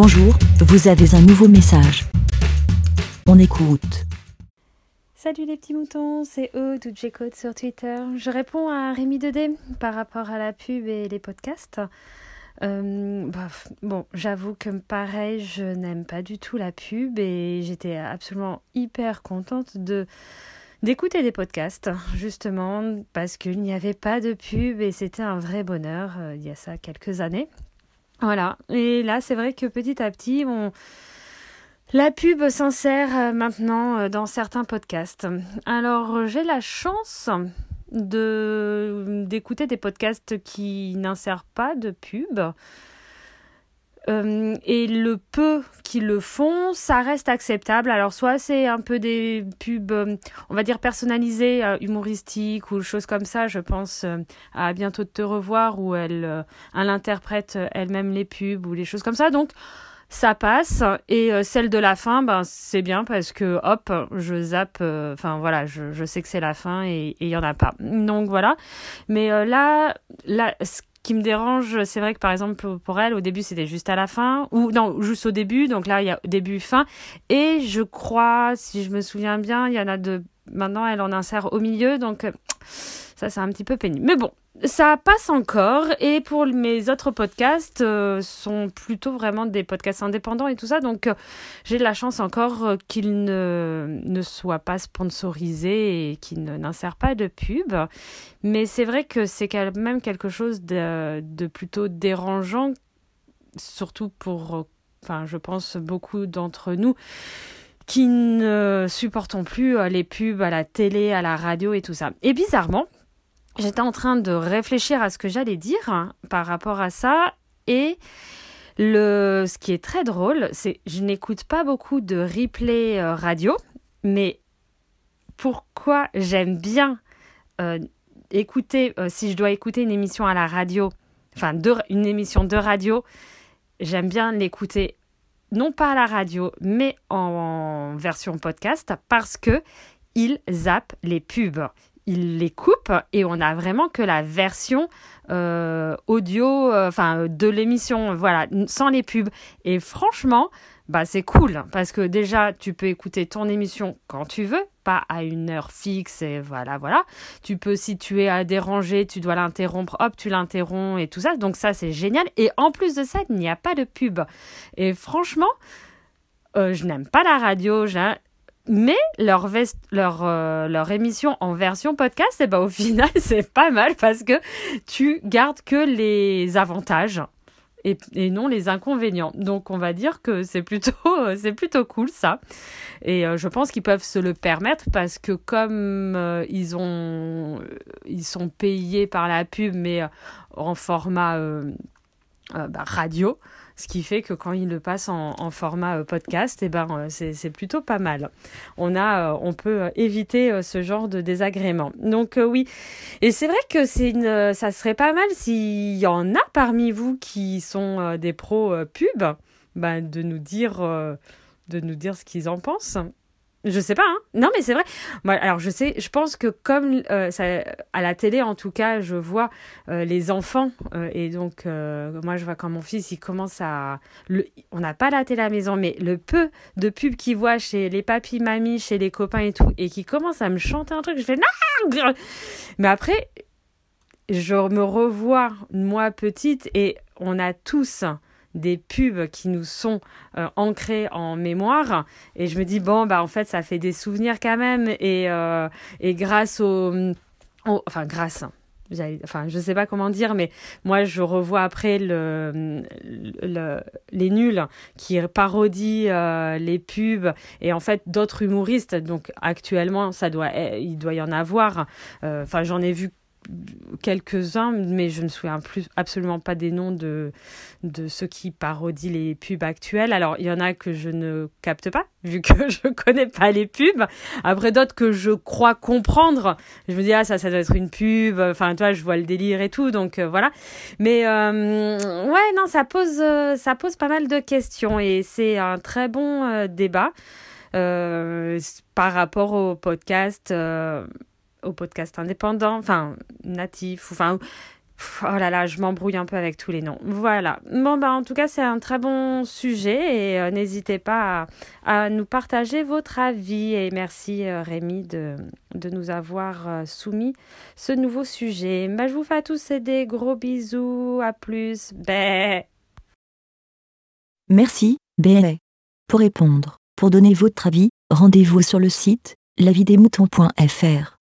Bonjour, vous avez un nouveau message. On écoute. Salut les petits moutons, c'est Aude sur Twitter. Je réponds à Rémi Dedé par rapport à la pub et les podcasts. Euh, bah, bon, j'avoue que pareil, je n'aime pas du tout la pub et j'étais absolument hyper contente de d'écouter des podcasts, justement, parce qu'il n'y avait pas de pub et c'était un vrai bonheur euh, il y a ça quelques années. Voilà, et là c'est vrai que petit à petit, la pub s'insère euh, maintenant euh, dans certains podcasts. Alors j'ai la chance d'écouter des podcasts qui n'insèrent pas de pub. Euh, et le peu qui le font, ça reste acceptable. Alors soit c'est un peu des pubs, euh, on va dire personnalisées, euh, humoristiques ou choses comme ça. Je pense à bientôt te revoir où elle, elle interprète elle-même les pubs ou les choses comme ça. Donc ça passe et celle de la fin ben c'est bien parce que hop je zappe enfin voilà je, sais que c'est la fin et il y en a pas donc voilà mais là là qui me dérange, c'est vrai que par exemple pour elle, au début c'était juste à la fin, ou non, juste au début, donc là il y a début, fin, et je crois, si je me souviens bien, il y en a de, maintenant elle en insère au milieu, donc ça c'est un petit peu pénible. Mais bon, ça passe encore et pour mes autres podcasts euh, sont plutôt vraiment des podcasts indépendants et tout ça donc euh, j'ai la chance encore euh, qu'ils ne, ne soient pas sponsorisés et qu'ils n'insèrent pas de pub mais c'est vrai que c'est quand même quelque chose de, de plutôt dérangeant surtout pour enfin je pense beaucoup d'entre nous qui ne supportons plus les pubs à la télé, à la radio et tout ça. Et bizarrement, j'étais en train de réfléchir à ce que j'allais dire hein, par rapport à ça et le ce qui est très drôle, c'est je n'écoute pas beaucoup de replay euh, radio, mais pourquoi j'aime bien euh, écouter euh, si je dois écouter une émission à la radio, enfin une émission de radio, j'aime bien l'écouter non pas à la radio, mais en version podcast parce que il zappe les pubs. Il les coupe et on a vraiment que la version euh, audio euh, enfin de l'émission. Voilà sans les pubs. Et franchement bah c'est cool parce que déjà tu peux écouter ton émission quand tu veux pas à une heure fixe et voilà voilà. Tu peux si tu es à déranger tu dois l'interrompre hop tu l'interromps et tout ça. Donc ça c'est génial. Et en plus de ça il n'y a pas de pub. Et franchement euh, je n'aime pas la radio, mais leur, leur, euh, leur émission en version podcast, et eh ben, au final, c'est pas mal parce que tu gardes que les avantages et, non les inconvénients. Donc on va dire que c'est plutôt, c'est plutôt cool ça. Et euh, je pense qu'ils peuvent se le permettre parce que comme euh, ils, ont, ils sont payés par la pub mais en format bah, radio, ce qui fait que quand il le passe en, format euh, podcast, eh ben, euh, c'est plutôt pas mal. On, a, euh, on peut éviter ce genre de désagrément. Donc oui, et c'est vrai que c'est une, ça serait pas mal s'il y en a parmi vous qui sont des pros pub, ben, de nous dire de nous dire ce qu'ils en pensent. Je sais pas, hein. Non, mais c'est vrai. Alors, je sais, je pense que comme euh, à la télé, en tout cas, je vois euh, les enfants. Euh, et donc, moi, je vois quand mon fils, il commence à. On n'a pas la télé à la maison, mais le peu de pubs qu'il voit chez les papis, mamies, chez les copains et tout, et qui commence à me chanter un truc, je fais Mais après, je me revois, moi, petite, et on a tous des pubs qui nous sont euh, ancrés en mémoire. Et je me dis bon bah en fait ça fait des souvenirs quand même. Et euh, et grâce au, enfin grâce enfin je sais pas comment dire mais moi je revois après le, le les nuls qui parodient euh, les pubs. Et en fait d'autres humoristes donc actuellement ça doit il doit y en avoir. Enfin j'en ai vu quelques-uns, mais je ne me souviens plus absolument pas des noms de, de ceux qui parodient les pubs actuelles. Alors, il y en a que je ne capte pas, vu que je connais pas les pubs. Après, d'autres que je crois comprendre. Je me dis, ah, ça, ça doit être une pub. Enfin, toi, je vois le délire et tout, donc euh, voilà. Mais, euh, ouais, non, ça pose, euh, ça pose pas mal de questions et c'est un très bon débat. par rapport au podcast au podcast indépendant, enfin natif, enfin Oh là là, je m'embrouille un peu avec tous les noms. Voilà. Bon, bah, en tout cas, c'est un très bon sujet et euh, n'hésitez pas à, nous partager votre avis. Et merci, euh, Rémi, de, de, nous avoir euh, soumis ce nouveau sujet. Bah, je vous fais à tous des gros bisous. À plus. Bé. Merci, Bé. Pour répondre, pour donner votre avis, rendez-vous sur le site lavidemouton.fr.